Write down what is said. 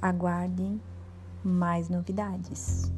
aguardem mais novidades.